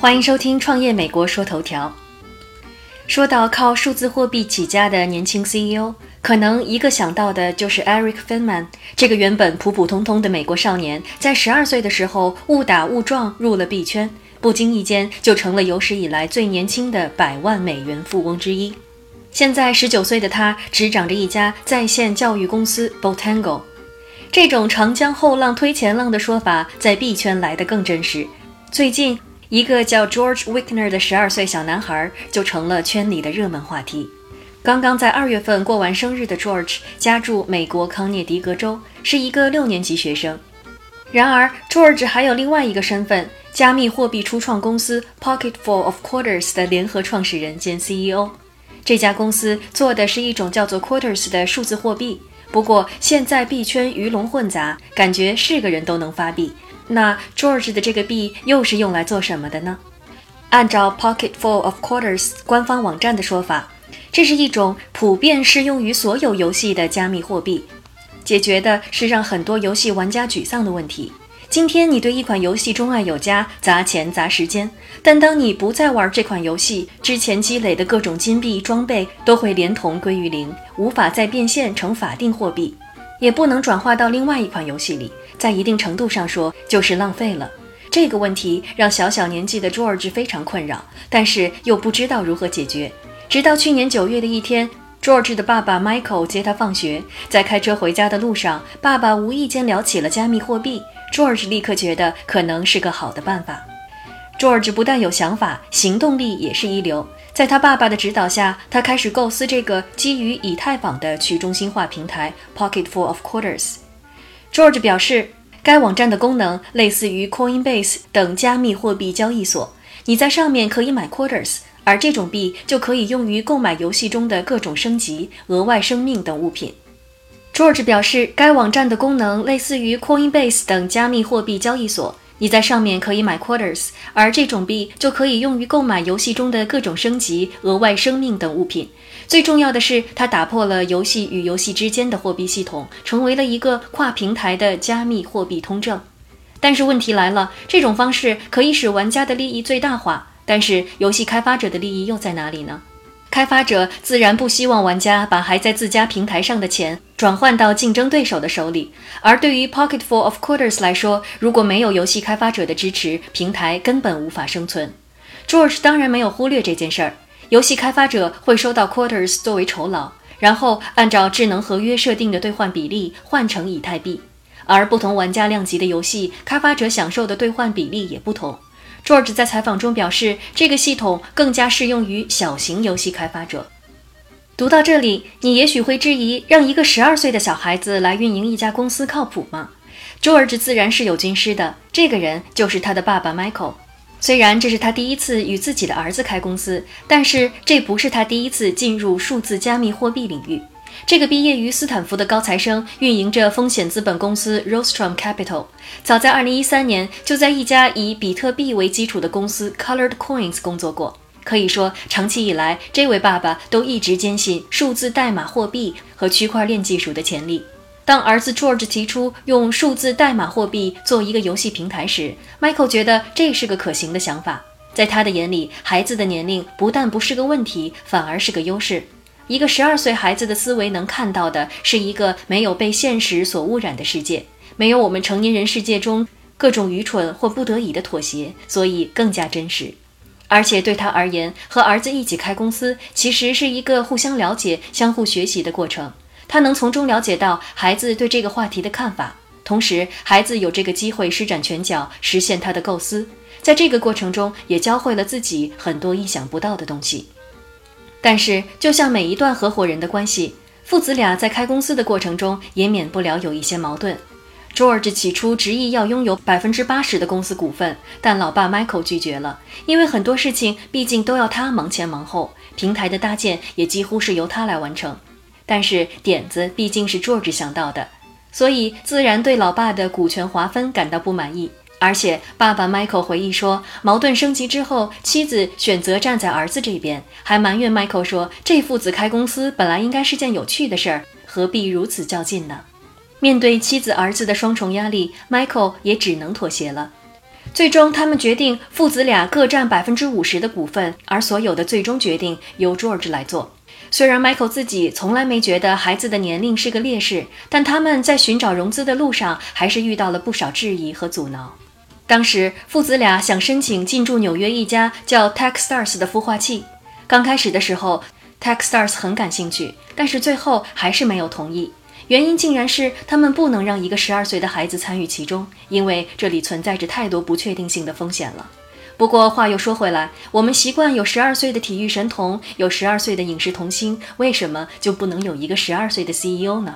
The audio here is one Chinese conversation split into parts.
欢迎收听《创业美国说头条》。说到靠数字货币起家的年轻 CEO，可能一个想到的就是 Eric Finman。这个原本普普通通的美国少年，在十二岁的时候误打误撞入了币圈，不经意间就成了有史以来最年轻的百万美元富翁之一。现在十九岁的他，执掌着一家在线教育公司 Botango。这种“长江后浪推前浪”的说法，在币圈来得更真实。最近。一个叫 George Wickner 的十二岁小男孩就成了圈里的热门话题。刚刚在二月份过完生日的 George 家住美国康涅狄格州，是一个六年级学生。然而，George 还有另外一个身份——加密货币初创公司 Pocketful of Quarters 的联合创始人兼 CEO。这家公司做的是一种叫做 Quarters 的数字货币。不过，现在币圈鱼龙混杂，感觉是个人都能发币。那 George 的这个币又是用来做什么的呢？按照 Pocketful of Quarters 官方网站的说法，这是一种普遍适用于所有游戏的加密货币，解决的是让很多游戏玩家沮丧的问题。今天你对一款游戏钟爱有加，砸钱砸时间，但当你不再玩这款游戏，之前积累的各种金币装备都会连同归于零，无法再变现成法定货币。也不能转化到另外一款游戏里，在一定程度上说就是浪费了。这个问题让小小年纪的 George 非常困扰，但是又不知道如何解决。直到去年九月的一天，George 的爸爸 Michael 接他放学，在开车回家的路上，爸爸无意间聊起了加密货币，George 立刻觉得可能是个好的办法。George 不但有想法，行动力也是一流。在他爸爸的指导下，他开始构思这个基于以太坊的去中心化平台 Pocketful of Quarters。George 表示，该网站的功能类似于 Coinbase 等加密货币交易所，你在上面可以买 Quarters，而这种币就可以用于购买游戏中的各种升级、额外生命等物品。George 表示，该网站的功能类似于 Coinbase 等加密货币交易所。你在上面可以买 quarters，而这种币就可以用于购买游戏中的各种升级、额外生命等物品。最重要的是，它打破了游戏与游戏之间的货币系统，成为了一个跨平台的加密货币通证。但是问题来了，这种方式可以使玩家的利益最大化，但是游戏开发者的利益又在哪里呢？开发者自然不希望玩家把还在自家平台上的钱转换到竞争对手的手里，而对于 Pocketful of Quarters 来说，如果没有游戏开发者的支持，平台根本无法生存。George 当然没有忽略这件事儿，游戏开发者会收到 Quarters 作为酬劳，然后按照智能合约设定的兑换比例换成以太币，而不同玩家量级的游戏，开发者享受的兑换比例也不同。George 在采访中表示，这个系统更加适用于小型游戏开发者。读到这里，你也许会质疑：让一个十二岁的小孩子来运营一家公司靠谱吗？George 自然是有军师的，这个人就是他的爸爸 Michael。虽然这是他第一次与自己的儿子开公司，但是这不是他第一次进入数字加密货币领域。这个毕业于斯坦福的高材生运营着风险资本公司 Rostrum Capital。早在2013年，就在一家以比特币为基础的公司 Colored Coins 工作过。可以说，长期以来，这位爸爸都一直坚信数字代码货币和区块链技术的潜力。当儿子 George 提出用数字代码货币做一个游戏平台时，Michael 觉得这是个可行的想法。在他的眼里，孩子的年龄不但不是个问题，反而是个优势。一个十二岁孩子的思维能看到的是一个没有被现实所污染的世界，没有我们成年人世界中各种愚蠢或不得已的妥协，所以更加真实。而且对他而言，和儿子一起开公司其实是一个互相了解、相互学习的过程。他能从中了解到孩子对这个话题的看法，同时孩子有这个机会施展拳脚，实现他的构思。在这个过程中，也教会了自己很多意想不到的东西。但是，就像每一段合伙人的关系，父子俩在开公司的过程中也免不了有一些矛盾。George 起初执意要拥有百分之八十的公司股份，但老爸 Michael 拒绝了，因为很多事情毕竟都要他忙前忙后，平台的搭建也几乎是由他来完成。但是点子毕竟是 George 想到的，所以自然对老爸的股权划分感到不满意。而且，爸爸 Michael 回忆说，矛盾升级之后，妻子选择站在儿子这边，还埋怨 Michael 说：“这父子开公司本来应该是件有趣的事儿，何必如此较劲呢？”面对妻子儿子的双重压力，Michael 也只能妥协了。最终，他们决定父子俩各占百分之五十的股份，而所有的最终决定由 George 来做。虽然 Michael 自己从来没觉得孩子的年龄是个劣势，但他们在寻找融资的路上还是遇到了不少质疑和阻挠。当时，父子俩想申请进驻纽约一家叫 Techstars 的孵化器。刚开始的时候，Techstars 很感兴趣，但是最后还是没有同意。原因竟然是他们不能让一个十二岁的孩子参与其中，因为这里存在着太多不确定性的风险了。不过话又说回来，我们习惯有十二岁的体育神童，有十二岁的影视童星，为什么就不能有一个十二岁的 CEO 呢？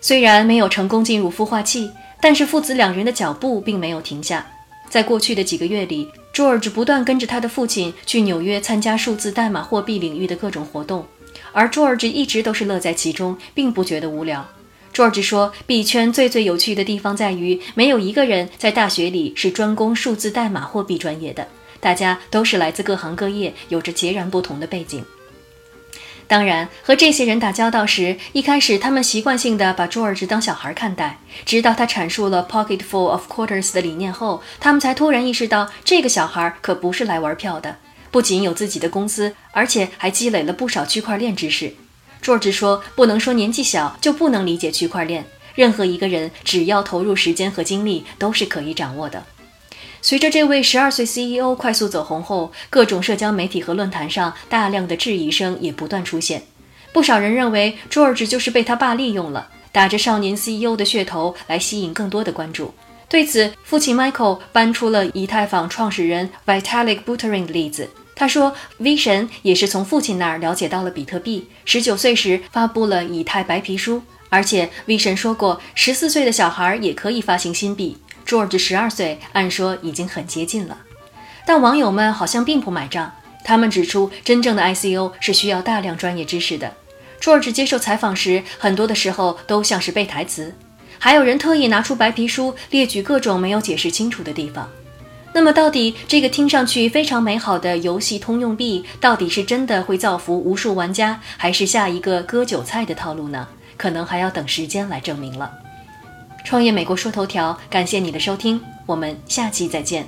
虽然没有成功进入孵化器，但是父子两人的脚步并没有停下。在过去的几个月里，George 不断跟着他的父亲去纽约参加数字代码货币领域的各种活动。而 George 一直都是乐在其中，并不觉得无聊。George 说，币圈最最有趣的地方在于，没有一个人在大学里是专攻数字代码货币专业的，大家都是来自各行各业，有着截然不同的背景。当然，和这些人打交道时，一开始他们习惯性的把 George 当小孩看待，直到他阐述了 Pocket Full of Quarters 的理念后，他们才突然意识到，这个小孩可不是来玩票的。不仅有自己的公司，而且还积累了不少区块链知识。George 说：“不能说年纪小就不能理解区块链。任何一个人只要投入时间和精力，都是可以掌握的。”随着这位十二岁 CEO 快速走红后，各种社交媒体和论坛上大量的质疑声也不断出现。不少人认为 George 就是被他爸利用了，打着少年 CEO 的噱头来吸引更多的关注。对此，父亲 Michael 搬出了以太坊创始人 Vitalik Buterin 的例子。他说，V 神也是从父亲那儿了解到了比特币。十九岁时发布了以太白皮书，而且 V 神说过，十四岁的小孩也可以发行新币。George 十二岁，按说已经很接近了。但网友们好像并不买账，他们指出，真正的 ICO 是需要大量专业知识的。George 接受采访时，很多的时候都像是背台词，还有人特意拿出白皮书列举各种没有解释清楚的地方。那么，到底这个听上去非常美好的游戏通用币，到底是真的会造福无数玩家，还是下一个割韭菜的套路呢？可能还要等时间来证明了。创业美国说头条，感谢你的收听，我们下期再见。